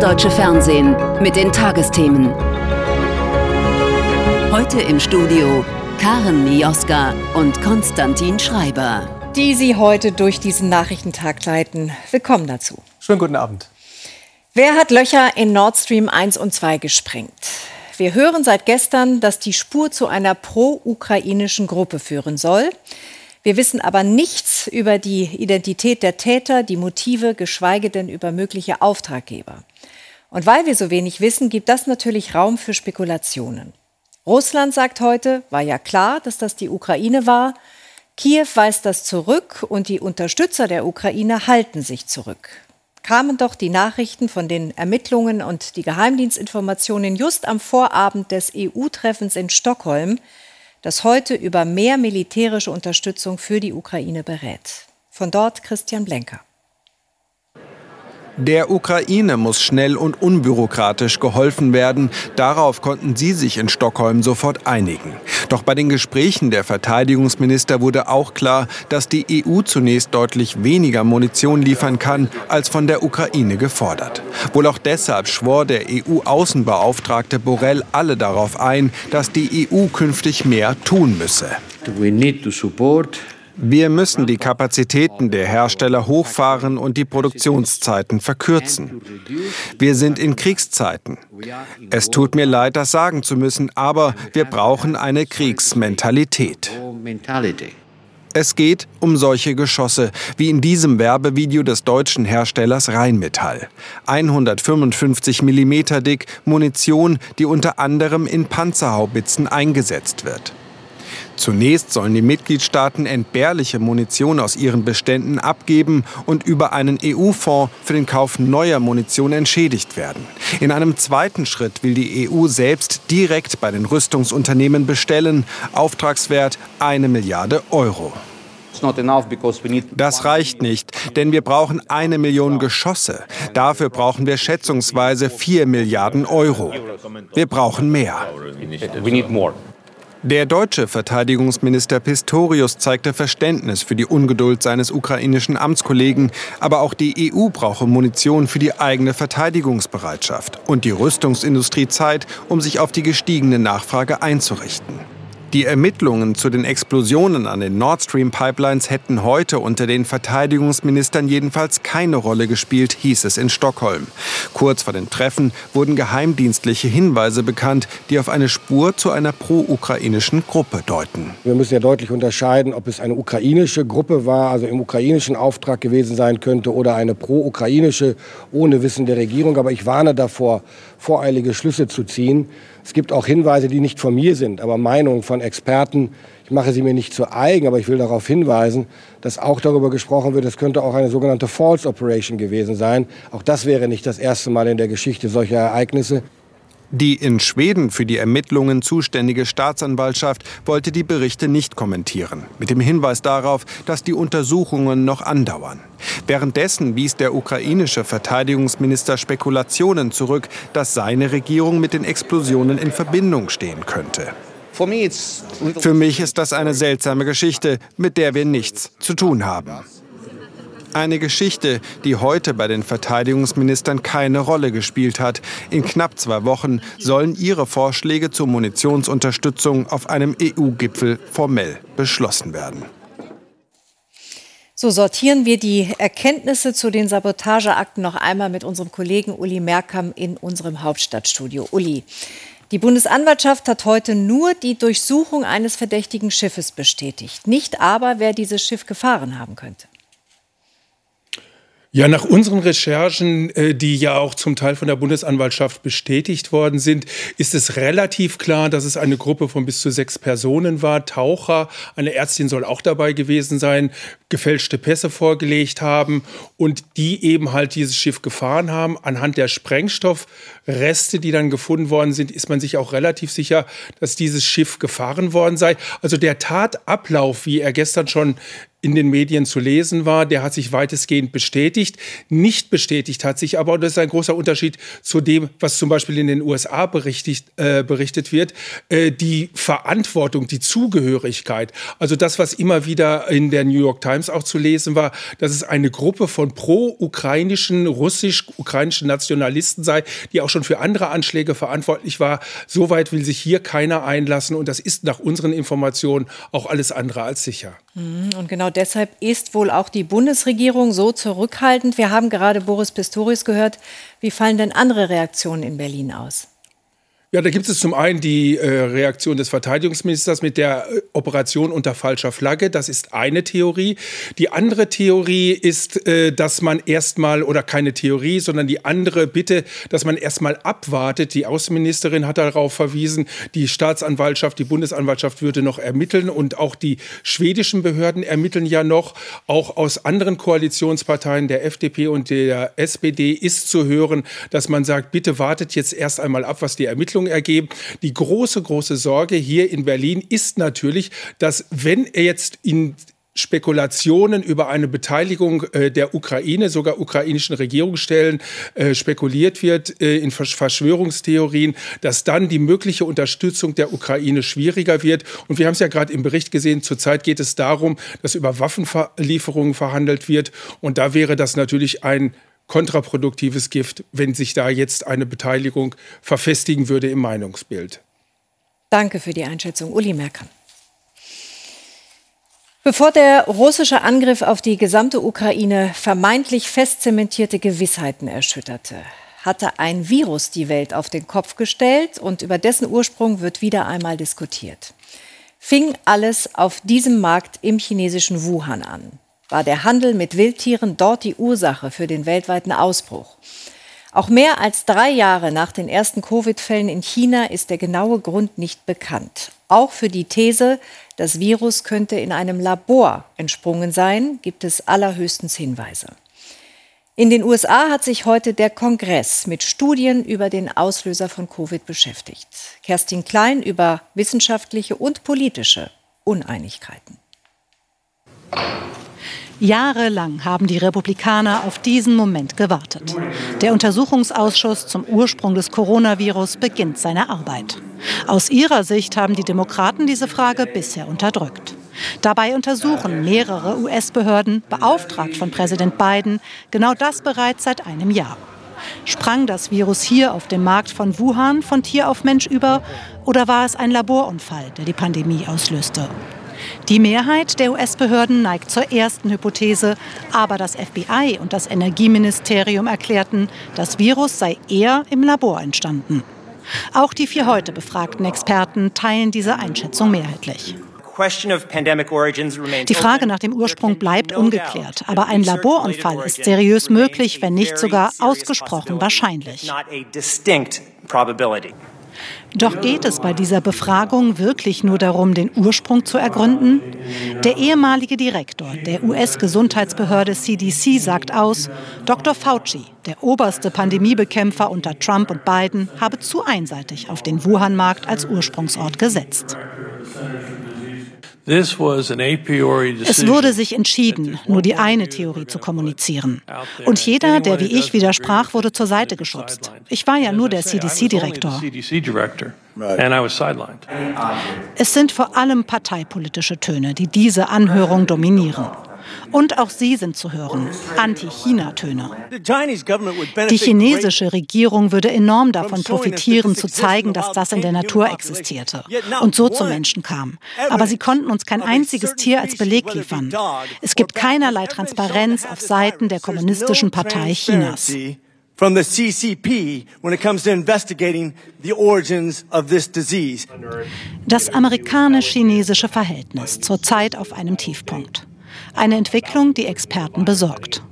deutsche Fernsehen mit den Tagesthemen. Heute im Studio Karen Mioska und Konstantin Schreiber. Die Sie heute durch diesen Nachrichtentag leiten. Willkommen dazu. Schönen guten Abend. Wer hat Löcher in Nord Stream 1 und 2 gesprengt? Wir hören seit gestern, dass die Spur zu einer pro-ukrainischen Gruppe führen soll. Wir wissen aber nichts über die Identität der Täter, die Motive, geschweige denn über mögliche Auftraggeber. Und weil wir so wenig wissen, gibt das natürlich Raum für Spekulationen. Russland sagt heute, war ja klar, dass das die Ukraine war. Kiew weist das zurück und die Unterstützer der Ukraine halten sich zurück. Kamen doch die Nachrichten von den Ermittlungen und die Geheimdienstinformationen just am Vorabend des EU-Treffens in Stockholm, das heute über mehr militärische Unterstützung für die Ukraine berät. Von dort Christian Blenker. Der Ukraine muss schnell und unbürokratisch geholfen werden. Darauf konnten sie sich in Stockholm sofort einigen. Doch bei den Gesprächen der Verteidigungsminister wurde auch klar, dass die EU zunächst deutlich weniger Munition liefern kann, als von der Ukraine gefordert. Wohl auch deshalb schwor der EU-Außenbeauftragte Borrell alle darauf ein, dass die EU künftig mehr tun müsse. We need to support wir müssen die Kapazitäten der Hersteller hochfahren und die Produktionszeiten verkürzen. Wir sind in Kriegszeiten. Es tut mir leid, das sagen zu müssen, aber wir brauchen eine Kriegsmentalität. Es geht um solche Geschosse, wie in diesem Werbevideo des deutschen Herstellers Rheinmetall. 155 mm dick Munition, die unter anderem in Panzerhaubitzen eingesetzt wird. Zunächst sollen die Mitgliedstaaten entbehrliche Munition aus ihren Beständen abgeben und über einen EU-Fonds für den Kauf neuer Munition entschädigt werden. In einem zweiten Schritt will die EU selbst direkt bei den Rüstungsunternehmen bestellen, Auftragswert eine Milliarde Euro. Das reicht nicht, denn wir brauchen eine Million Geschosse. Dafür brauchen wir schätzungsweise vier Milliarden Euro. Wir brauchen mehr. Der deutsche Verteidigungsminister Pistorius zeigte Verständnis für die Ungeduld seines ukrainischen Amtskollegen, aber auch die EU brauche Munition für die eigene Verteidigungsbereitschaft und die Rüstungsindustrie Zeit, um sich auf die gestiegene Nachfrage einzurichten. Die Ermittlungen zu den Explosionen an den Nord Stream Pipelines hätten heute unter den Verteidigungsministern jedenfalls keine Rolle gespielt, hieß es in Stockholm. Kurz vor den Treffen wurden geheimdienstliche Hinweise bekannt, die auf eine Spur zu einer pro-ukrainischen Gruppe deuten. Wir müssen ja deutlich unterscheiden, ob es eine ukrainische Gruppe war, also im ukrainischen Auftrag gewesen sein könnte, oder eine pro-ukrainische ohne Wissen der Regierung. Aber ich warne davor, voreilige Schlüsse zu ziehen. Es gibt auch Hinweise, die nicht von mir sind, aber Meinungen von Experten. Ich mache sie mir nicht zu eigen, aber ich will darauf hinweisen, dass auch darüber gesprochen wird, es könnte auch eine sogenannte False Operation gewesen sein. Auch das wäre nicht das erste Mal in der Geschichte solcher Ereignisse. Die in Schweden für die Ermittlungen zuständige Staatsanwaltschaft wollte die Berichte nicht kommentieren, mit dem Hinweis darauf, dass die Untersuchungen noch andauern. Währenddessen wies der ukrainische Verteidigungsminister Spekulationen zurück, dass seine Regierung mit den Explosionen in Verbindung stehen könnte. Für mich ist das eine seltsame Geschichte, mit der wir nichts zu tun haben. Eine Geschichte, die heute bei den Verteidigungsministern keine Rolle gespielt hat. In knapp zwei Wochen sollen ihre Vorschläge zur Munitionsunterstützung auf einem EU-Gipfel formell beschlossen werden. So sortieren wir die Erkenntnisse zu den Sabotageakten noch einmal mit unserem Kollegen Uli Merkam in unserem Hauptstadtstudio. Uli, die Bundesanwaltschaft hat heute nur die Durchsuchung eines verdächtigen Schiffes bestätigt, nicht aber, wer dieses Schiff gefahren haben könnte. Ja, nach unseren Recherchen, äh, die ja auch zum Teil von der Bundesanwaltschaft bestätigt worden sind, ist es relativ klar, dass es eine Gruppe von bis zu sechs Personen war. Taucher, eine Ärztin soll auch dabei gewesen sein, gefälschte Pässe vorgelegt haben und die eben halt dieses Schiff gefahren haben. Anhand der Sprengstoffreste, die dann gefunden worden sind, ist man sich auch relativ sicher, dass dieses Schiff gefahren worden sei. Also der Tatablauf, wie er gestern schon in den Medien zu lesen war, der hat sich weitestgehend bestätigt. Nicht bestätigt hat sich aber, und das ist ein großer Unterschied zu dem, was zum Beispiel in den USA berichtet, äh, berichtet wird, äh, die Verantwortung, die Zugehörigkeit. Also das, was immer wieder in der New York Times auch zu lesen war, dass es eine Gruppe von pro-ukrainischen, russisch-ukrainischen Nationalisten sei, die auch schon für andere Anschläge verantwortlich war. Soweit will sich hier keiner einlassen und das ist nach unseren Informationen auch alles andere als sicher. Mhm, und genau deshalb ist wohl auch die Bundesregierung so zurückhaltend. Wir haben gerade Boris Pistorius gehört. Wie fallen denn andere Reaktionen in Berlin aus? Ja, da gibt es zum einen die äh, Reaktion des Verteidigungsministers mit der äh, Operation unter falscher Flagge. Das ist eine Theorie. Die andere Theorie ist, äh, dass man erstmal, oder keine Theorie, sondern die andere Bitte, dass man erstmal abwartet. Die Außenministerin hat darauf verwiesen, die Staatsanwaltschaft, die Bundesanwaltschaft würde noch ermitteln und auch die schwedischen Behörden ermitteln ja noch. Auch aus anderen Koalitionsparteien, der FDP und der SPD, ist zu hören, dass man sagt, bitte wartet jetzt erst einmal ab, was die Ermittlungen Entwicklung ergeben. Die große, große Sorge hier in Berlin ist natürlich, dass wenn er jetzt in Spekulationen über eine Beteiligung äh, der Ukraine, sogar ukrainischen Regierungsstellen äh, spekuliert wird äh, in Verschwörungstheorien, dass dann die mögliche Unterstützung der Ukraine schwieriger wird. Und wir haben es ja gerade im Bericht gesehen, zurzeit geht es darum, dass über Waffenlieferungen verhandelt wird. Und da wäre das natürlich ein kontraproduktives Gift, wenn sich da jetzt eine Beteiligung verfestigen würde im Meinungsbild. Danke für die Einschätzung, Uli Merker. Bevor der russische Angriff auf die gesamte Ukraine vermeintlich fest zementierte Gewissheiten erschütterte, hatte ein Virus die Welt auf den Kopf gestellt und über dessen Ursprung wird wieder einmal diskutiert. Fing alles auf diesem Markt im chinesischen Wuhan an war der Handel mit Wildtieren dort die Ursache für den weltweiten Ausbruch. Auch mehr als drei Jahre nach den ersten Covid-Fällen in China ist der genaue Grund nicht bekannt. Auch für die These, das Virus könnte in einem Labor entsprungen sein, gibt es allerhöchstens Hinweise. In den USA hat sich heute der Kongress mit Studien über den Auslöser von Covid beschäftigt. Kerstin Klein über wissenschaftliche und politische Uneinigkeiten. Jahrelang haben die Republikaner auf diesen Moment gewartet. Der Untersuchungsausschuss zum Ursprung des Coronavirus beginnt seine Arbeit. Aus ihrer Sicht haben die Demokraten diese Frage bisher unterdrückt. Dabei untersuchen mehrere US-Behörden, beauftragt von Präsident Biden, genau das bereits seit einem Jahr. Sprang das Virus hier auf dem Markt von Wuhan von Tier auf Mensch über oder war es ein Laborunfall, der die Pandemie auslöste? Die Mehrheit der US-Behörden neigt zur ersten Hypothese, aber das FBI und das Energieministerium erklärten, das Virus sei eher im Labor entstanden. Auch die vier heute befragten Experten teilen diese Einschätzung mehrheitlich. Die Frage nach dem Ursprung bleibt ungeklärt, aber ein Laborunfall ist seriös möglich, wenn nicht sogar ausgesprochen wahrscheinlich. Doch geht es bei dieser Befragung wirklich nur darum, den Ursprung zu ergründen? Der ehemalige Direktor der US-Gesundheitsbehörde CDC sagt aus, Dr. Fauci, der oberste Pandemiebekämpfer unter Trump und Biden, habe zu einseitig auf den Wuhan-Markt als Ursprungsort gesetzt. Es wurde sich entschieden, nur die eine Theorie zu kommunizieren. Und jeder, der wie ich widersprach, wurde zur Seite geschubst. Ich war ja nur der CDC-Direktor. Es sind vor allem parteipolitische Töne, die diese Anhörung dominieren. Und auch sie sind zu hören. Anti-China-Töne. Die chinesische Regierung würde enorm davon profitieren, zu zeigen, dass das in der Natur existierte und so zu Menschen kam. Aber sie konnten uns kein einziges Tier als Beleg liefern. Es gibt keinerlei Transparenz auf Seiten der Kommunistischen Partei Chinas. from the CCP when it comes to investigating the origins of this disease. Das amerikanisch-chinesische Verhältnis zurzeit auf einem Tiefpunkt. Eine Entwicklung, die Experten besorgt.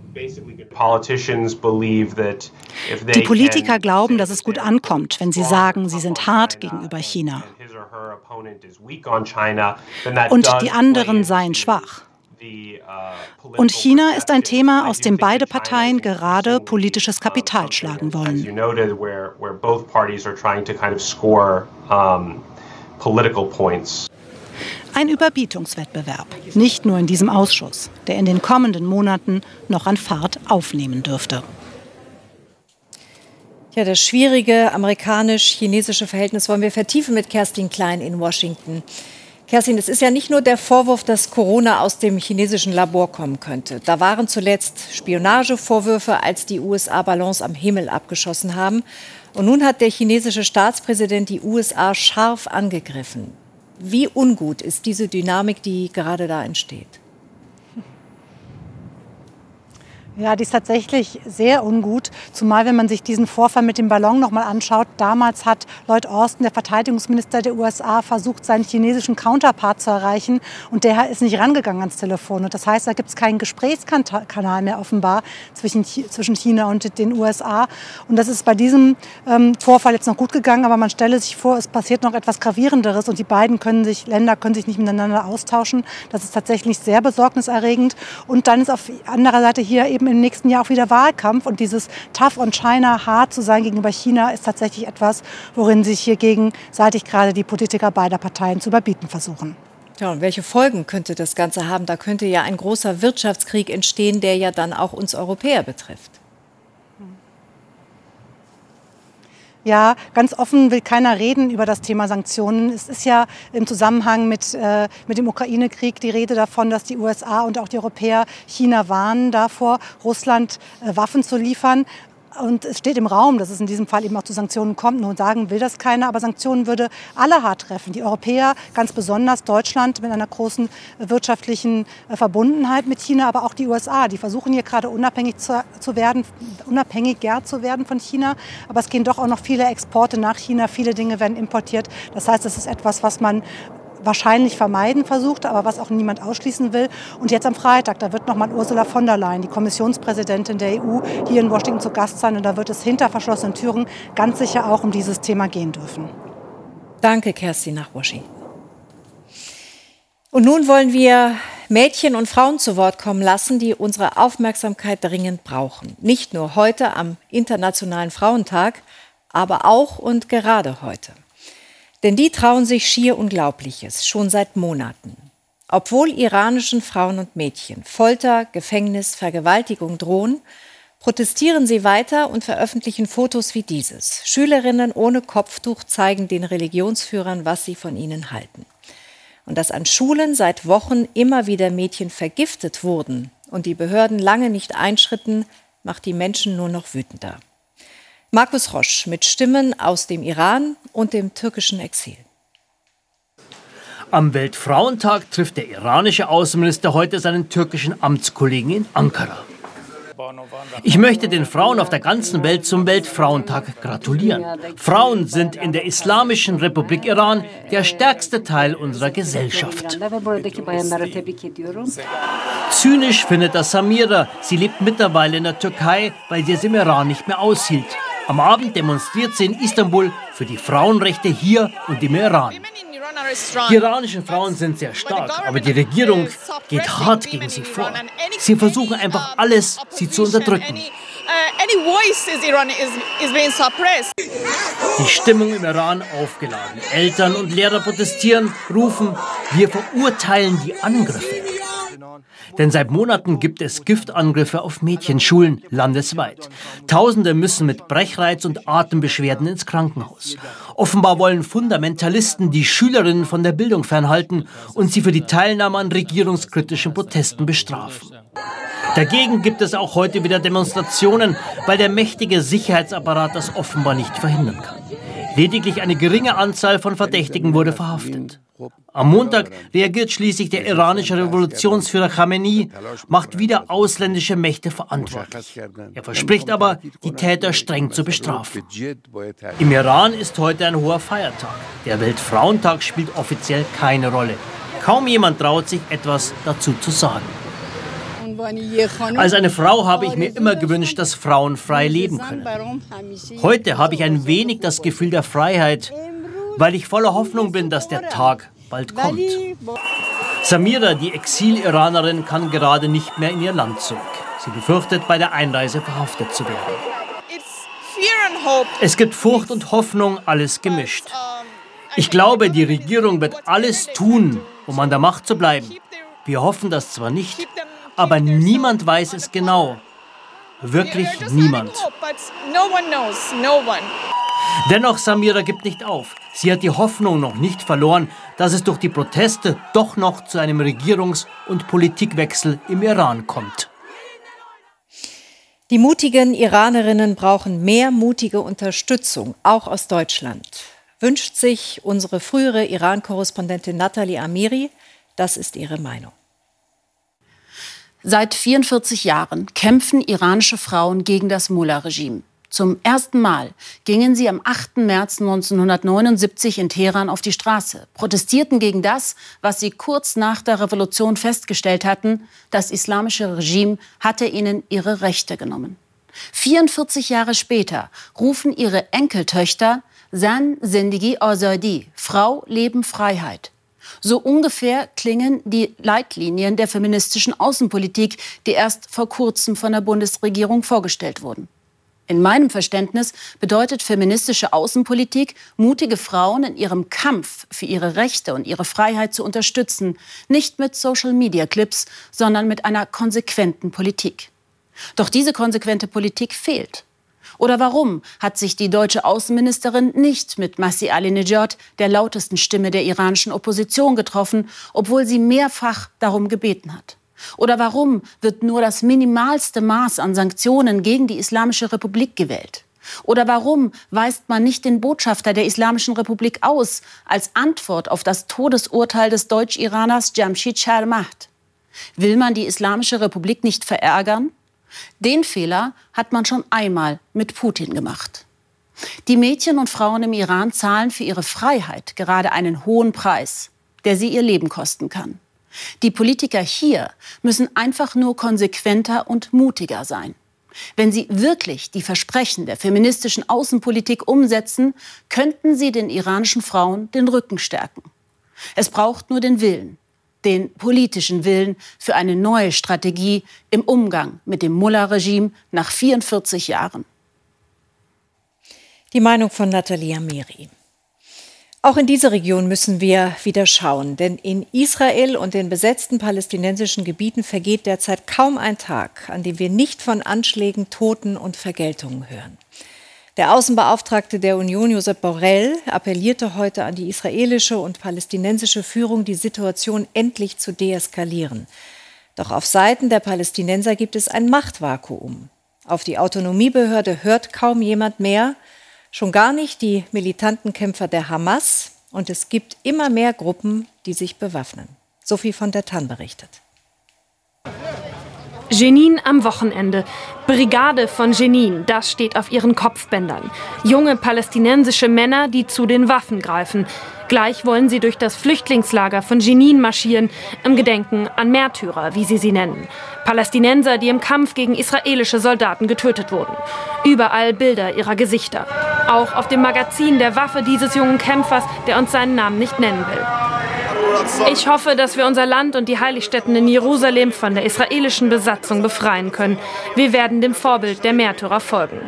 Die Politiker glauben, dass es gut ankommt, wenn sie sagen, sie sind hart gegenüber China. Und die anderen seien schwach. Und China ist ein Thema, aus dem beide Parteien gerade politisches Kapital schlagen wollen. Ein Überbietungswettbewerb, nicht nur in diesem Ausschuss, der in den kommenden Monaten noch an Fahrt aufnehmen dürfte. Ja, das schwierige amerikanisch-chinesische Verhältnis wollen wir vertiefen mit Kerstin Klein in Washington. Kerstin, es ist ja nicht nur der Vorwurf, dass Corona aus dem chinesischen Labor kommen könnte. Da waren zuletzt Spionagevorwürfe, als die USA Ballons am Himmel abgeschossen haben. Und nun hat der chinesische Staatspräsident die USA scharf angegriffen. Wie ungut ist diese Dynamik, die gerade da entsteht? Ja, die ist tatsächlich sehr ungut, zumal wenn man sich diesen Vorfall mit dem Ballon noch mal anschaut. Damals hat Lloyd Austin, der Verteidigungsminister der USA, versucht, seinen chinesischen Counterpart zu erreichen und der ist nicht rangegangen ans Telefon. Und das heißt, da gibt es keinen Gesprächskanal mehr offenbar zwischen, zwischen China und den USA. Und das ist bei diesem ähm, Vorfall jetzt noch gut gegangen, aber man stelle sich vor, es passiert noch etwas gravierenderes und die beiden können sich, Länder können sich nicht miteinander austauschen. Das ist tatsächlich sehr besorgniserregend. Und dann ist auf anderer Seite hier eben im nächsten Jahr auch wieder Wahlkampf. Und dieses Tough on China, hart zu sein gegenüber China, ist tatsächlich etwas, worin sich hier gegenseitig gerade die Politiker beider Parteien zu überbieten versuchen. Ja, und welche Folgen könnte das Ganze haben? Da könnte ja ein großer Wirtschaftskrieg entstehen, der ja dann auch uns Europäer betrifft. Ja, ganz offen will keiner reden über das Thema Sanktionen. Es ist ja im Zusammenhang mit, äh, mit dem Ukraine-Krieg die Rede davon, dass die USA und auch die Europäer China warnen davor, Russland äh, Waffen zu liefern. Und es steht im Raum, dass es in diesem Fall eben auch zu Sanktionen kommt. Nun sagen will das keiner, aber Sanktionen würde alle hart treffen. Die Europäer, ganz besonders Deutschland mit einer großen wirtschaftlichen äh, Verbundenheit mit China, aber auch die USA. Die versuchen hier gerade unabhängig zu, zu werden, unabhängiger zu werden von China. Aber es gehen doch auch noch viele Exporte nach China. Viele Dinge werden importiert. Das heißt, es ist etwas, was man wahrscheinlich vermeiden versucht, aber was auch niemand ausschließen will. Und jetzt am Freitag, da wird nochmal Ursula von der Leyen, die Kommissionspräsidentin der EU, hier in Washington zu Gast sein. Und da wird es hinter verschlossenen Türen ganz sicher auch um dieses Thema gehen dürfen. Danke, Kerstin, nach Washington. Und nun wollen wir Mädchen und Frauen zu Wort kommen lassen, die unsere Aufmerksamkeit dringend brauchen. Nicht nur heute am Internationalen Frauentag, aber auch und gerade heute. Denn die trauen sich schier Unglaubliches, schon seit Monaten. Obwohl iranischen Frauen und Mädchen Folter, Gefängnis, Vergewaltigung drohen, protestieren sie weiter und veröffentlichen Fotos wie dieses. Schülerinnen ohne Kopftuch zeigen den Religionsführern, was sie von ihnen halten. Und dass an Schulen seit Wochen immer wieder Mädchen vergiftet wurden und die Behörden lange nicht einschritten, macht die Menschen nur noch wütender. Markus Rosch mit Stimmen aus dem Iran und dem türkischen Exil. Am Weltfrauentag trifft der iranische Außenminister heute seinen türkischen Amtskollegen in Ankara. Ich möchte den Frauen auf der ganzen Welt zum Weltfrauentag gratulieren. Frauen sind in der Islamischen Republik Iran der stärkste Teil unserer Gesellschaft. Zynisch findet das Samira. Sie lebt mittlerweile in der Türkei, weil sie es im Iran nicht mehr aushielt. Am Abend demonstriert sie in Istanbul für die Frauenrechte hier und im Iran. Die iranischen Frauen sind sehr stark, aber die Regierung geht hart gegen sie vor. Sie versuchen einfach alles, sie zu unterdrücken. Die Stimmung im Iran aufgeladen. Eltern und Lehrer protestieren, rufen, wir verurteilen die Angriffe. Denn seit Monaten gibt es Giftangriffe auf Mädchenschulen landesweit. Tausende müssen mit Brechreiz und Atembeschwerden ins Krankenhaus. Offenbar wollen Fundamentalisten die Schülerinnen von der Bildung fernhalten und sie für die Teilnahme an regierungskritischen Protesten bestrafen. Dagegen gibt es auch heute wieder Demonstrationen, weil der mächtige Sicherheitsapparat das offenbar nicht verhindern kann. Lediglich eine geringe Anzahl von Verdächtigen wurde verhaftet. Am Montag reagiert schließlich der iranische Revolutionsführer Khamenei, macht wieder ausländische Mächte verantwortlich. Er verspricht aber, die Täter streng zu bestrafen. Im Iran ist heute ein hoher Feiertag. Der Weltfrauentag spielt offiziell keine Rolle. Kaum jemand traut sich etwas dazu zu sagen. Als eine Frau habe ich mir immer gewünscht, dass Frauen frei leben können. Heute habe ich ein wenig das Gefühl der Freiheit, weil ich voller Hoffnung bin, dass der Tag bald kommt. Samira, die Exil-Iranerin, kann gerade nicht mehr in ihr Land zurück. Sie befürchtet, bei der Einreise verhaftet zu werden. Es gibt Furcht und Hoffnung, alles gemischt. Ich glaube, die Regierung wird alles tun, um an der Macht zu bleiben. Wir hoffen das zwar nicht, aber niemand weiß es genau. Wirklich niemand. Dennoch, Samira gibt nicht auf. Sie hat die Hoffnung noch nicht verloren, dass es durch die Proteste doch noch zu einem Regierungs- und Politikwechsel im Iran kommt. Die mutigen Iranerinnen brauchen mehr mutige Unterstützung, auch aus Deutschland. Wünscht sich unsere frühere Iran-Korrespondentin Nathalie Amiri. Das ist ihre Meinung. Seit 44 Jahren kämpfen iranische Frauen gegen das Mullah-Regime. Zum ersten Mal gingen sie am 8. März 1979 in Teheran auf die Straße, protestierten gegen das, was sie kurz nach der Revolution festgestellt hatten, das islamische Regime hatte ihnen ihre Rechte genommen. 44 Jahre später rufen ihre Enkeltöchter San Zindagi Azadi, Frau, Leben, Freiheit. So ungefähr klingen die Leitlinien der feministischen Außenpolitik, die erst vor kurzem von der Bundesregierung vorgestellt wurden. In meinem Verständnis bedeutet feministische Außenpolitik, mutige Frauen in ihrem Kampf für ihre Rechte und ihre Freiheit zu unterstützen, nicht mit Social-Media-Clips, sondern mit einer konsequenten Politik. Doch diese konsequente Politik fehlt. Oder warum hat sich die deutsche Außenministerin nicht mit Masih Alinejad, der lautesten Stimme der iranischen Opposition, getroffen, obwohl sie mehrfach darum gebeten hat? Oder warum wird nur das minimalste Maß an Sanktionen gegen die Islamische Republik gewählt? Oder warum weist man nicht den Botschafter der Islamischen Republik aus als Antwort auf das Todesurteil des Deutsch-Iraners Jamshid Sharmaht? Will man die Islamische Republik nicht verärgern? Den Fehler hat man schon einmal mit Putin gemacht. Die Mädchen und Frauen im Iran zahlen für ihre Freiheit gerade einen hohen Preis, der sie ihr Leben kosten kann. Die Politiker hier müssen einfach nur konsequenter und mutiger sein. Wenn sie wirklich die Versprechen der feministischen Außenpolitik umsetzen, könnten sie den iranischen Frauen den Rücken stärken. Es braucht nur den Willen, den politischen Willen für eine neue Strategie im Umgang mit dem Mullah-Regime nach 44 Jahren. Die Meinung von Nathalie Amiri. Auch in diese Region müssen wir wieder schauen, denn in Israel und den besetzten palästinensischen Gebieten vergeht derzeit kaum ein Tag, an dem wir nicht von Anschlägen, Toten und Vergeltungen hören. Der Außenbeauftragte der Union, Josep Borrell, appellierte heute an die israelische und palästinensische Führung, die Situation endlich zu deeskalieren. Doch auf Seiten der Palästinenser gibt es ein Machtvakuum. Auf die Autonomiebehörde hört kaum jemand mehr. Schon gar nicht die militanten Kämpfer der Hamas. Und es gibt immer mehr Gruppen, die sich bewaffnen. Sophie von der Tann berichtet. Jenin am Wochenende. Brigade von Jenin, das steht auf ihren Kopfbändern. Junge palästinensische Männer, die zu den Waffen greifen. Gleich wollen sie durch das Flüchtlingslager von Jenin marschieren, im Gedenken an Märtyrer, wie sie sie nennen. Palästinenser, die im Kampf gegen israelische Soldaten getötet wurden. Überall Bilder ihrer Gesichter. Auch auf dem Magazin der Waffe dieses jungen Kämpfers, der uns seinen Namen nicht nennen will. Ich hoffe, dass wir unser Land und die Heiligstätten in Jerusalem von der israelischen Besatzung befreien können. Wir werden dem Vorbild der Märtyrer folgen.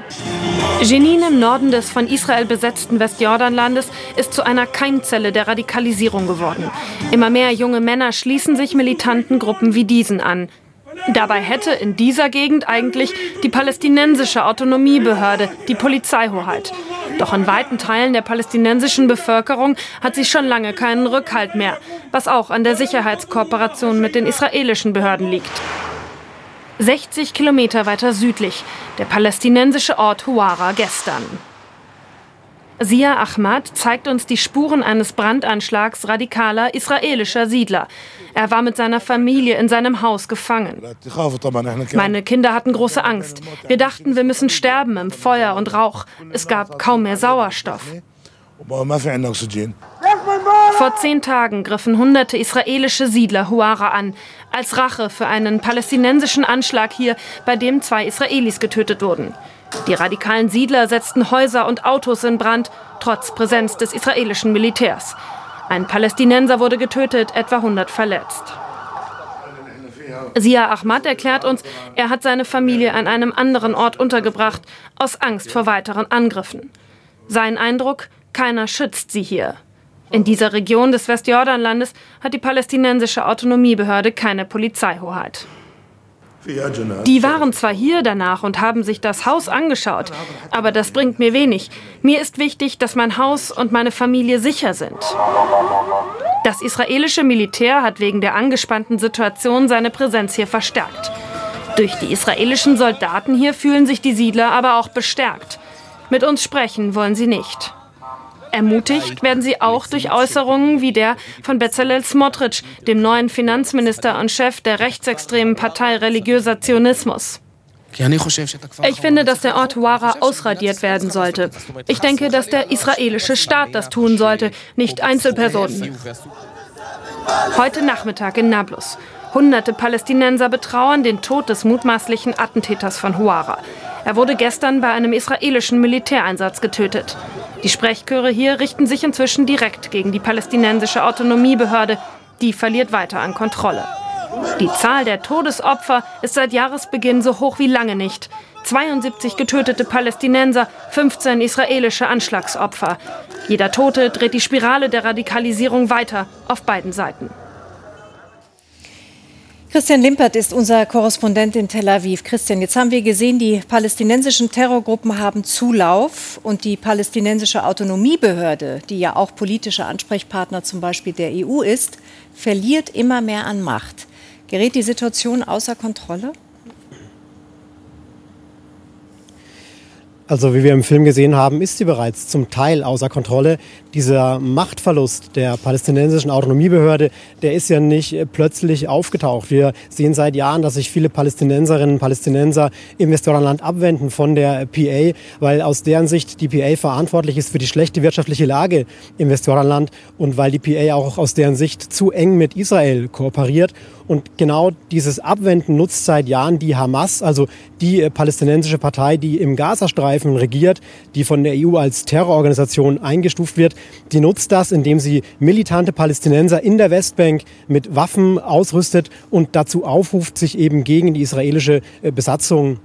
Jenin im Norden des von Israel besetzten Westjordanlandes ist zu einer Keimzelle der Radikalisierung geworden. Immer mehr junge Männer schließen sich militanten Gruppen wie diesen an. Dabei hätte in dieser Gegend eigentlich die palästinensische Autonomiebehörde die Polizeihoheit. Doch in weiten Teilen der palästinensischen Bevölkerung hat sie schon lange keinen Rückhalt mehr, was auch an der Sicherheitskooperation mit den israelischen Behörden liegt. 60 Kilometer weiter südlich, der palästinensische Ort Huara gestern. Sia Ahmad zeigt uns die Spuren eines Brandanschlags radikaler israelischer Siedler. Er war mit seiner Familie in seinem Haus gefangen. Meine Kinder hatten große Angst. Wir dachten, wir müssen sterben im Feuer und Rauch. Es gab kaum mehr Sauerstoff. Vor zehn Tagen griffen hunderte israelische Siedler Huara an, als Rache für einen palästinensischen Anschlag hier, bei dem zwei Israelis getötet wurden. Die radikalen Siedler setzten Häuser und Autos in Brand, trotz Präsenz des israelischen Militärs. Ein Palästinenser wurde getötet, etwa 100 verletzt. Sia Ahmad erklärt uns, er hat seine Familie an einem anderen Ort untergebracht, aus Angst vor weiteren Angriffen. Sein Eindruck, keiner schützt sie hier. In dieser Region des Westjordanlandes hat die palästinensische Autonomiebehörde keine Polizeihoheit. Die waren zwar hier danach und haben sich das Haus angeschaut, aber das bringt mir wenig. Mir ist wichtig, dass mein Haus und meine Familie sicher sind. Das israelische Militär hat wegen der angespannten Situation seine Präsenz hier verstärkt. Durch die israelischen Soldaten hier fühlen sich die Siedler aber auch bestärkt. Mit uns sprechen wollen sie nicht. Ermutigt werden sie auch durch Äußerungen wie der von Bezalel Smotrich, dem neuen Finanzminister und Chef der rechtsextremen Partei Religiöser Zionismus. Ich finde, dass der Ort Wara ausradiert werden sollte. Ich denke, dass der israelische Staat das tun sollte, nicht Einzelpersonen. Heute Nachmittag in Nablus. Hunderte Palästinenser betrauern den Tod des mutmaßlichen Attentäters von Huara. Er wurde gestern bei einem israelischen Militäreinsatz getötet. Die Sprechchöre hier richten sich inzwischen direkt gegen die palästinensische Autonomiebehörde. Die verliert weiter an Kontrolle. Die Zahl der Todesopfer ist seit Jahresbeginn so hoch wie lange nicht. 72 getötete Palästinenser, 15 israelische Anschlagsopfer. Jeder Tote dreht die Spirale der Radikalisierung weiter auf beiden Seiten. Christian Limpert ist unser Korrespondent in Tel Aviv. Christian, jetzt haben wir gesehen, die palästinensischen Terrorgruppen haben Zulauf und die palästinensische Autonomiebehörde, die ja auch politischer Ansprechpartner zum Beispiel der EU ist, verliert immer mehr an Macht. Gerät die Situation außer Kontrolle? Also wie wir im Film gesehen haben, ist sie bereits zum Teil außer Kontrolle. Dieser Machtverlust der palästinensischen Autonomiebehörde, der ist ja nicht äh, plötzlich aufgetaucht. Wir sehen seit Jahren, dass sich viele Palästinenserinnen und Palästinenser im Westjordanland abwenden von der PA, weil aus deren Sicht die PA verantwortlich ist für die schlechte wirtschaftliche Lage im Westjordanland und weil die PA auch aus deren Sicht zu eng mit Israel kooperiert. Und genau dieses Abwenden nutzt seit Jahren die Hamas, also die äh, palästinensische Partei, die im Gazastreifen regiert, die von der EU als Terrororganisation eingestuft wird. Die nutzt das, indem sie militante Palästinenser in der Westbank mit Waffen ausrüstet und dazu aufruft, sich eben gegen die israelische äh, Besatzung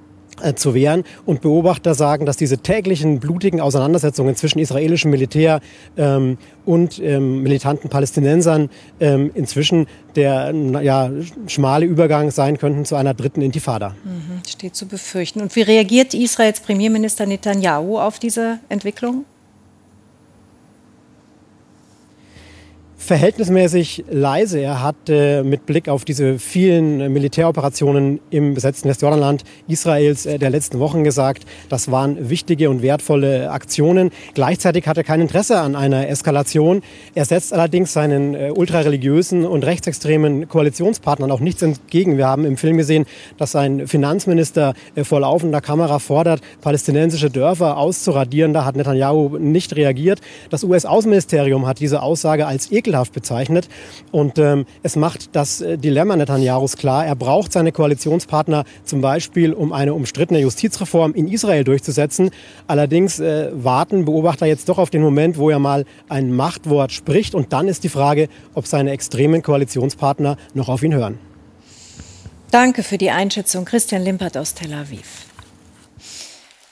zu wehren. Und Beobachter sagen, dass diese täglichen blutigen Auseinandersetzungen zwischen israelischem Militär ähm, und ähm, militanten Palästinensern ähm, inzwischen der ja, schmale Übergang sein könnten zu einer dritten Intifada. Mhm, steht zu befürchten. Und wie reagiert Israels Premierminister Netanyahu auf diese Entwicklung? Verhältnismäßig leise. Er hat äh, mit Blick auf diese vielen äh, Militäroperationen im besetzten Westjordanland Israels äh, der letzten Wochen gesagt, das waren wichtige und wertvolle Aktionen. Gleichzeitig hat er kein Interesse an einer Eskalation. Er setzt allerdings seinen äh, ultrareligiösen und rechtsextremen Koalitionspartnern auch nichts entgegen. Wir haben im Film gesehen, dass sein Finanzminister äh, vor laufender Kamera fordert, palästinensische Dörfer auszuradieren. Da hat Netanyahu nicht reagiert. Das US-Außenministerium hat diese Aussage als ekelhaft ekelhaft bezeichnet. Und ähm, es macht das äh, Dilemma Netanyahus klar. Er braucht seine Koalitionspartner zum Beispiel, um eine umstrittene Justizreform in Israel durchzusetzen. Allerdings äh, warten Beobachter jetzt doch auf den Moment, wo er mal ein Machtwort spricht. Und dann ist die Frage, ob seine extremen Koalitionspartner noch auf ihn hören. Danke für die Einschätzung, Christian Limpert aus Tel Aviv.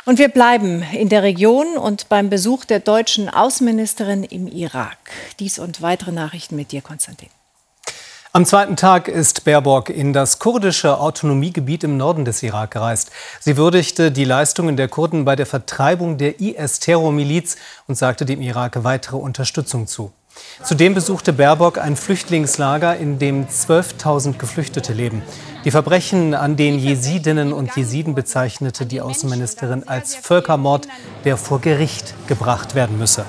Und wir bleiben in der Region und beim Besuch der deutschen Außenministerin im Irak. Dies und weitere Nachrichten mit dir, Konstantin. Am zweiten Tag ist Baerbock in das kurdische Autonomiegebiet im Norden des Irak gereist. Sie würdigte die Leistungen der Kurden bei der Vertreibung der IS-Terrormiliz und sagte dem Irak weitere Unterstützung zu. Zudem besuchte Baerbock ein Flüchtlingslager, in dem 12.000 Geflüchtete leben. Die Verbrechen an den Jesidinnen und Jesiden bezeichnete die Außenministerin als Völkermord, der vor Gericht gebracht werden müsse.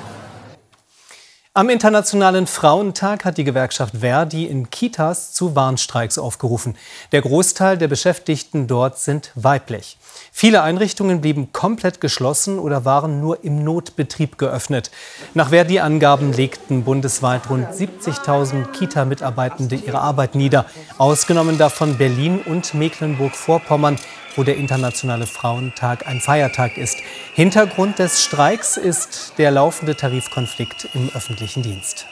Am Internationalen Frauentag hat die Gewerkschaft Verdi in Kitas zu Warnstreiks aufgerufen. Der Großteil der Beschäftigten dort sind weiblich. Viele Einrichtungen blieben komplett geschlossen oder waren nur im Notbetrieb geöffnet. Nach Verdi-Angaben legten bundesweit rund 70.000 Kita-Mitarbeitende ihre Arbeit nieder, ausgenommen davon Berlin und Mecklenburg-Vorpommern, wo der Internationale Frauentag ein Feiertag ist. Hintergrund des Streiks ist der laufende Tarifkonflikt im öffentlichen Dienst.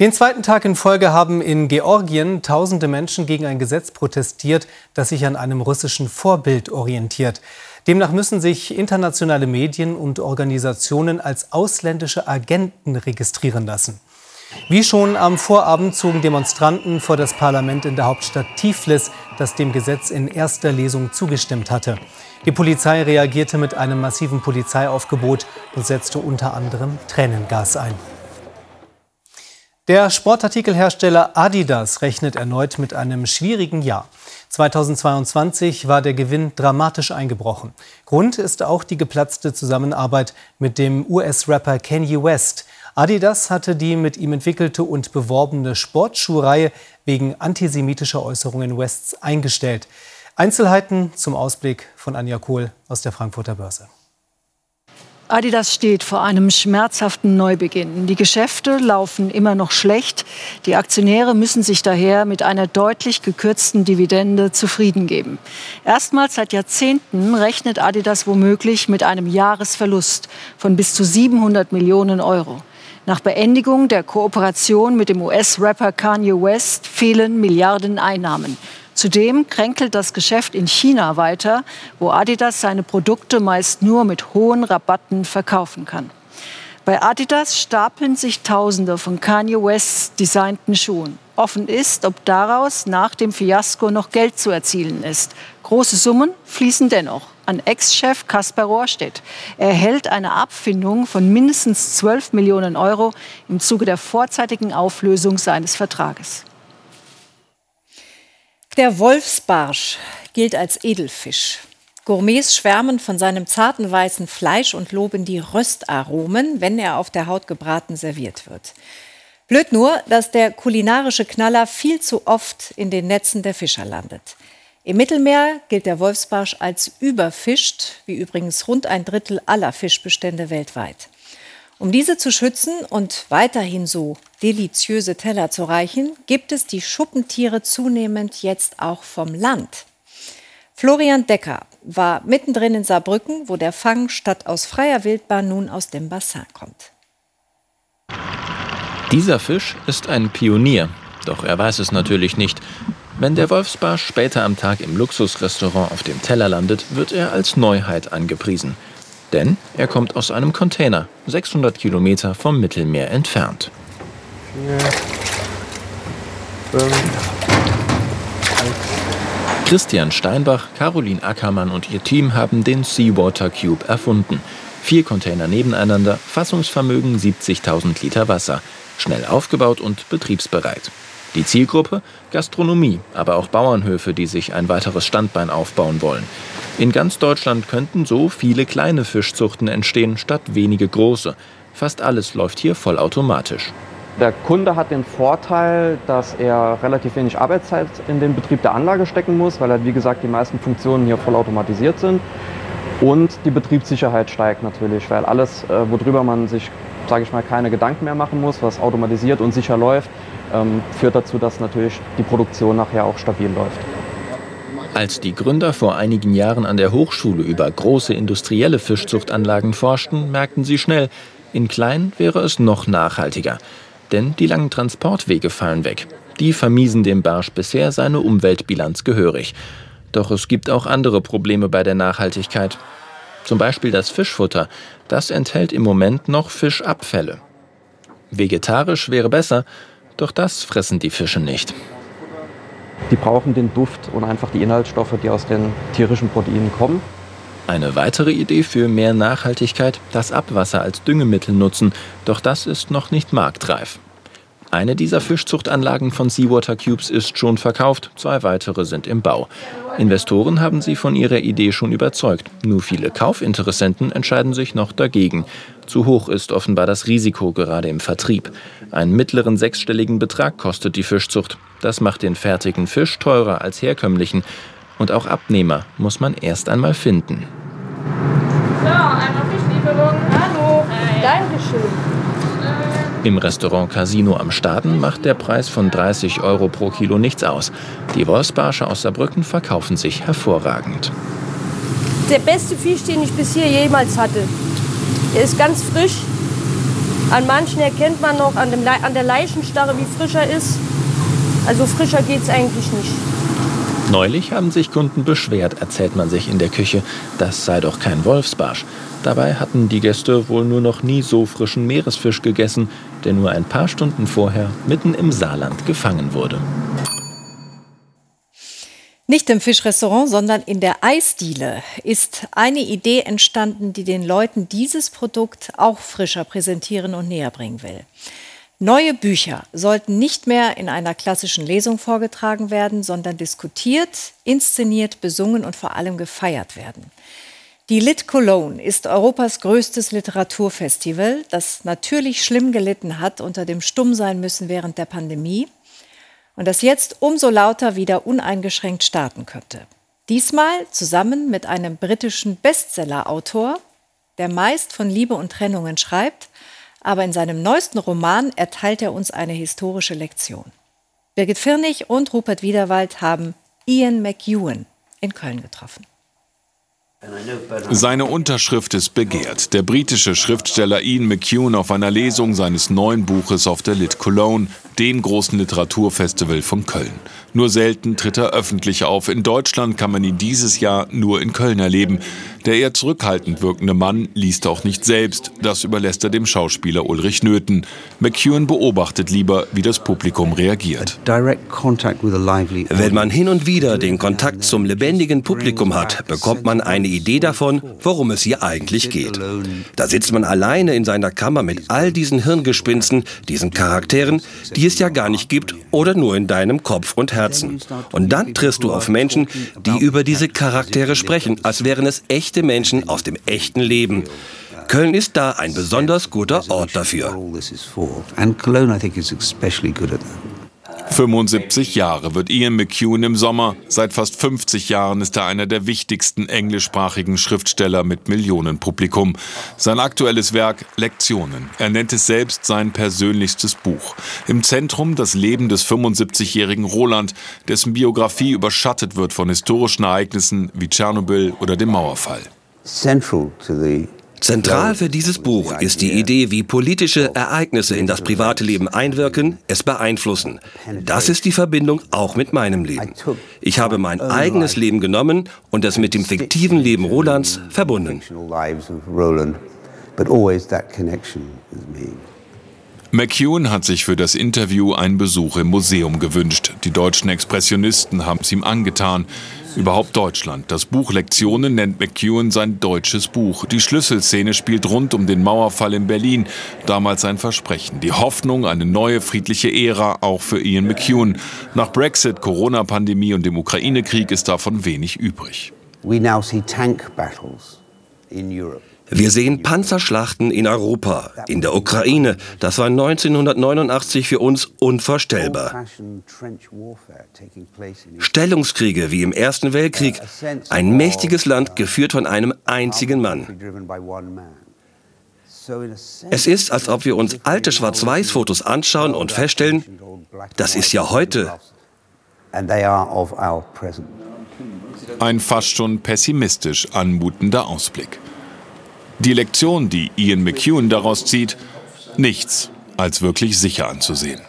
Den zweiten Tag in Folge haben in Georgien tausende Menschen gegen ein Gesetz protestiert, das sich an einem russischen Vorbild orientiert. Demnach müssen sich internationale Medien und Organisationen als ausländische Agenten registrieren lassen. Wie schon am Vorabend zogen Demonstranten vor das Parlament in der Hauptstadt Tiflis, das dem Gesetz in erster Lesung zugestimmt hatte. Die Polizei reagierte mit einem massiven Polizeiaufgebot und setzte unter anderem Tränengas ein. Der Sportartikelhersteller Adidas rechnet erneut mit einem schwierigen Jahr. 2022 war der Gewinn dramatisch eingebrochen. Grund ist auch die geplatzte Zusammenarbeit mit dem US-Rapper Kanye West. Adidas hatte die mit ihm entwickelte und beworbene Sportschuhreihe wegen antisemitischer Äußerungen Wests eingestellt. Einzelheiten zum Ausblick von Anja Kohl aus der Frankfurter Börse. Adidas steht vor einem schmerzhaften Neubeginn. Die Geschäfte laufen immer noch schlecht. Die Aktionäre müssen sich daher mit einer deutlich gekürzten Dividende zufrieden geben. Erstmals seit Jahrzehnten rechnet Adidas womöglich mit einem Jahresverlust von bis zu 700 Millionen Euro. Nach Beendigung der Kooperation mit dem US-Rapper Kanye West fehlen Milliarden Einnahmen. Zudem kränkelt das Geschäft in China weiter, wo Adidas seine Produkte meist nur mit hohen Rabatten verkaufen kann. Bei Adidas stapeln sich Tausende von Kanye West designten Schuhen. Offen ist, ob daraus nach dem Fiasko noch Geld zu erzielen ist. Große Summen fließen dennoch an Ex-Chef Kaspar Rohrstedt. Er erhält eine Abfindung von mindestens 12 Millionen Euro im Zuge der vorzeitigen Auflösung seines Vertrages. Der Wolfsbarsch gilt als Edelfisch. Gourmets schwärmen von seinem zarten weißen Fleisch und loben die Röstaromen, wenn er auf der Haut gebraten serviert wird. Blöd nur, dass der kulinarische Knaller viel zu oft in den Netzen der Fischer landet. Im Mittelmeer gilt der Wolfsbarsch als überfischt, wie übrigens rund ein Drittel aller Fischbestände weltweit. Um diese zu schützen und weiterhin so deliziöse Teller zu reichen, gibt es die Schuppentiere zunehmend jetzt auch vom Land. Florian Decker war mittendrin in Saarbrücken, wo der Fang statt aus freier Wildbahn nun aus dem Bassin kommt. Dieser Fisch ist ein Pionier, doch er weiß es natürlich nicht. Wenn der Wolfsbarsch später am Tag im Luxusrestaurant auf dem Teller landet, wird er als Neuheit angepriesen. Denn er kommt aus einem Container, 600 Kilometer vom Mittelmeer entfernt. Vier, Christian Steinbach, Caroline Ackermann und ihr Team haben den Seawater Cube erfunden. Vier Container nebeneinander, Fassungsvermögen 70.000 Liter Wasser, schnell aufgebaut und betriebsbereit. Die Zielgruppe? Gastronomie, aber auch Bauernhöfe, die sich ein weiteres Standbein aufbauen wollen. In ganz Deutschland könnten so viele kleine Fischzuchten entstehen statt wenige große. Fast alles läuft hier vollautomatisch. Der Kunde hat den Vorteil, dass er relativ wenig Arbeitszeit in den Betrieb der Anlage stecken muss, weil er, wie gesagt, die meisten Funktionen hier vollautomatisiert sind. Und die Betriebssicherheit steigt natürlich, weil alles, äh, worüber man sich, sage ich mal, keine Gedanken mehr machen muss, was automatisiert und sicher läuft, ähm, führt dazu, dass natürlich die Produktion nachher auch stabil läuft. Als die Gründer vor einigen Jahren an der Hochschule über große industrielle Fischzuchtanlagen forschten, merkten sie schnell, in klein wäre es noch nachhaltiger. Denn die langen Transportwege fallen weg. Die vermiesen dem Barsch bisher seine Umweltbilanz gehörig. Doch es gibt auch andere Probleme bei der Nachhaltigkeit. Zum Beispiel das Fischfutter. Das enthält im Moment noch Fischabfälle. Vegetarisch wäre besser, doch das fressen die Fische nicht. Die brauchen den Duft und einfach die Inhaltsstoffe, die aus den tierischen Proteinen kommen. Eine weitere Idee für mehr Nachhaltigkeit, das Abwasser als Düngemittel nutzen, doch das ist noch nicht marktreif. Eine dieser Fischzuchtanlagen von Seawater Cubes ist schon verkauft, zwei weitere sind im Bau. Investoren haben sie von ihrer Idee schon überzeugt. Nur viele Kaufinteressenten entscheiden sich noch dagegen. Zu hoch ist offenbar das Risiko gerade im Vertrieb. Einen mittleren sechsstelligen Betrag kostet die Fischzucht. Das macht den fertigen Fisch teurer als herkömmlichen. Und auch Abnehmer muss man erst einmal finden. So, einmal Fischlieferung. Hallo. Dankeschön. Im Restaurant Casino am Staden macht der Preis von 30 Euro pro Kilo nichts aus. Die Wolfsbarsche aus Saarbrücken verkaufen sich hervorragend. Der beste Fisch, den ich bisher jemals hatte. Der ist ganz frisch. An manchen erkennt man noch an, dem, an der Leichenstarre, wie frischer ist. Also frischer geht es eigentlich nicht. Neulich haben sich Kunden beschwert, erzählt man sich in der Küche. Das sei doch kein Wolfsbarsch. Dabei hatten die Gäste wohl nur noch nie so frischen Meeresfisch gegessen, der nur ein paar Stunden vorher mitten im Saarland gefangen wurde. Nicht im Fischrestaurant, sondern in der Eisdiele ist eine Idee entstanden, die den Leuten dieses Produkt auch frischer präsentieren und näher bringen will. Neue Bücher sollten nicht mehr in einer klassischen Lesung vorgetragen werden, sondern diskutiert, inszeniert, besungen und vor allem gefeiert werden. Die Lit Cologne ist Europas größtes Literaturfestival, das natürlich schlimm gelitten hat unter dem Stummsein müssen während der Pandemie und das jetzt umso lauter wieder uneingeschränkt starten könnte. Diesmal zusammen mit einem britischen Bestsellerautor, der meist von Liebe und Trennungen schreibt aber in seinem neuesten Roman erteilt er uns eine historische Lektion. Birgit Firnig und Rupert Wiederwald haben Ian McEwan in Köln getroffen. Seine Unterschrift ist begehrt. Der britische Schriftsteller Ian McEwan auf einer Lesung seines neuen Buches auf der Lit Cologne, dem großen Literaturfestival von Köln. Nur selten tritt er öffentlich auf. In Deutschland kann man ihn dieses Jahr nur in Köln erleben. Der eher zurückhaltend wirkende Mann liest auch nicht selbst. Das überlässt er dem Schauspieler Ulrich Nöthen. McEwan beobachtet lieber, wie das Publikum reagiert. Wenn man hin und wieder den Kontakt zum lebendigen Publikum hat, bekommt man eine Idee davon, worum es hier eigentlich geht. Da sitzt man alleine in seiner Kammer mit all diesen Hirngespinsten, diesen Charakteren, die es ja gar nicht gibt oder nur in deinem Kopf und Herzen. Und dann triffst du auf Menschen, die über diese Charaktere sprechen, als wären es echte Menschen aus dem echten Leben. Köln ist da ein besonders guter Ort dafür. 75 Jahre wird Ian McEwan im Sommer. Seit fast 50 Jahren ist er einer der wichtigsten englischsprachigen Schriftsteller mit Millionenpublikum. Sein aktuelles Werk Lektionen. Er nennt es selbst sein persönlichstes Buch. Im Zentrum das Leben des 75-jährigen Roland, dessen Biografie überschattet wird von historischen Ereignissen wie Tschernobyl oder dem Mauerfall. Central to the Zentral für dieses Buch ist die Idee, wie politische Ereignisse in das private Leben einwirken, es beeinflussen. Das ist die Verbindung auch mit meinem Leben. Ich habe mein eigenes Leben genommen und es mit dem fiktiven Leben Rolands verbunden. McEwan hat sich für das Interview einen Besuch im Museum gewünscht. Die deutschen Expressionisten haben es ihm angetan. Überhaupt Deutschland. Das Buch Lektionen nennt McEwan sein deutsches Buch. Die Schlüsselszene spielt rund um den Mauerfall in Berlin. Damals ein Versprechen. Die Hoffnung, eine neue friedliche Ära, auch für Ian McEwan. Nach Brexit, Corona-Pandemie und dem Ukraine-Krieg ist davon wenig übrig. We now see tank battles in Europe. Wir sehen Panzerschlachten in Europa, in der Ukraine. Das war 1989 für uns unvorstellbar. Stellungskriege wie im Ersten Weltkrieg. Ein mächtiges Land geführt von einem einzigen Mann. Es ist, als ob wir uns alte Schwarz-Weiß-Fotos anschauen und feststellen, das ist ja heute. Ein fast schon pessimistisch anmutender Ausblick. Die Lektion, die Ian McEwan daraus zieht, nichts als wirklich sicher anzusehen.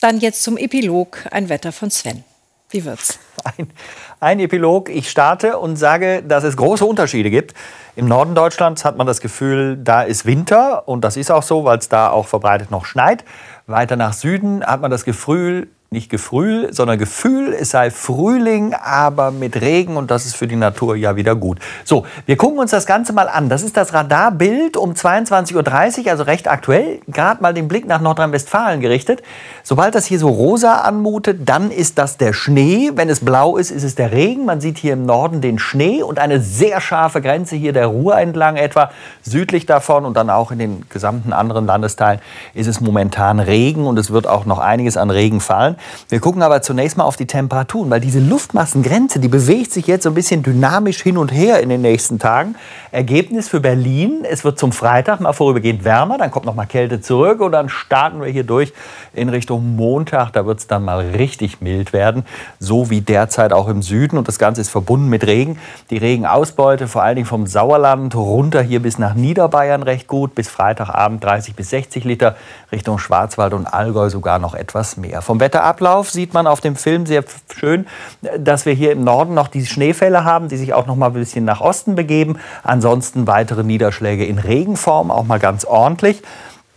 Dann jetzt zum Epilog, ein Wetter von Sven. Wie wird's? Ein, ein Epilog. Ich starte und sage, dass es große Unterschiede gibt. Im Norden Deutschlands hat man das Gefühl, da ist Winter und das ist auch so, weil es da auch verbreitet noch schneit. Weiter nach Süden hat man das Gefühl, nicht Gefühl, sondern Gefühl, es sei Frühling, aber mit Regen und das ist für die Natur ja wieder gut. So, wir gucken uns das Ganze mal an. Das ist das Radarbild um 22.30 Uhr, also recht aktuell. Gerade mal den Blick nach Nordrhein-Westfalen gerichtet. Sobald das hier so rosa anmutet, dann ist das der Schnee. Wenn es blau ist, ist es der Regen. Man sieht hier im Norden den Schnee und eine sehr scharfe Grenze hier der Ruhr entlang, etwa südlich davon und dann auch in den gesamten anderen Landesteilen ist es momentan Regen und es wird auch noch einiges an Regen fallen. Wir gucken aber zunächst mal auf die Temperaturen, weil diese Luftmassengrenze, die bewegt sich jetzt so ein bisschen dynamisch hin und her in den nächsten Tagen. Ergebnis für Berlin, es wird zum Freitag mal vorübergehend wärmer, dann kommt noch mal Kälte zurück und dann starten wir hier durch in Richtung Montag. Da wird es dann mal richtig mild werden, so wie derzeit auch im Süden. Und das Ganze ist verbunden mit Regen. Die Regenausbeute vor allen Dingen vom Sauerland runter hier bis nach Niederbayern recht gut. Bis Freitagabend 30 bis 60 Liter, Richtung Schwarzwald und Allgäu sogar noch etwas mehr. Vom Wetterablauf sieht man auf dem Film sehr schön, dass wir hier im Norden noch die Schneefälle haben, die sich auch noch mal ein bisschen nach Osten begeben. Ansonsten weitere Niederschläge in Regenform, auch mal ganz ordentlich.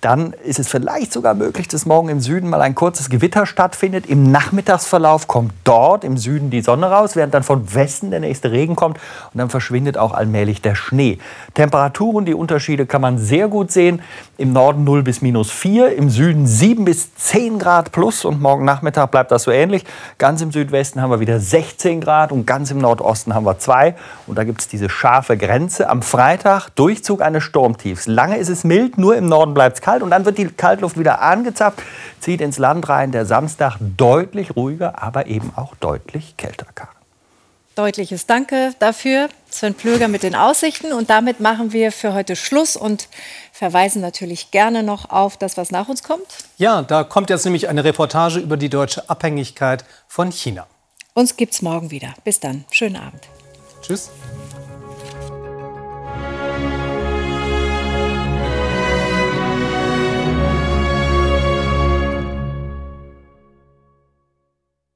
Dann ist es vielleicht sogar möglich, dass morgen im Süden mal ein kurzes Gewitter stattfindet. Im Nachmittagsverlauf kommt dort im Süden die Sonne raus, während dann von Westen der nächste Regen kommt und dann verschwindet auch allmählich der Schnee. Temperaturen, die Unterschiede kann man sehr gut sehen. Im Norden 0 bis minus 4, im Süden 7 bis 10 Grad plus und morgen Nachmittag bleibt das so ähnlich. Ganz im Südwesten haben wir wieder 16 Grad und ganz im Nordosten haben wir 2. Und da gibt es diese scharfe Grenze. Am Freitag Durchzug eines Sturmtiefs. Lange ist es mild, nur im Norden bleibt es kalt kalt und dann wird die Kaltluft wieder angezapft, zieht ins Land rein. Der Samstag deutlich ruhiger, aber eben auch deutlich kälter. Deutliches Danke dafür, Sven Plöger mit den Aussichten. Und damit machen wir für heute Schluss und verweisen natürlich gerne noch auf das, was nach uns kommt. Ja, da kommt jetzt nämlich eine Reportage über die deutsche Abhängigkeit von China. Uns gibt's morgen wieder. Bis dann. Schönen Abend. Tschüss.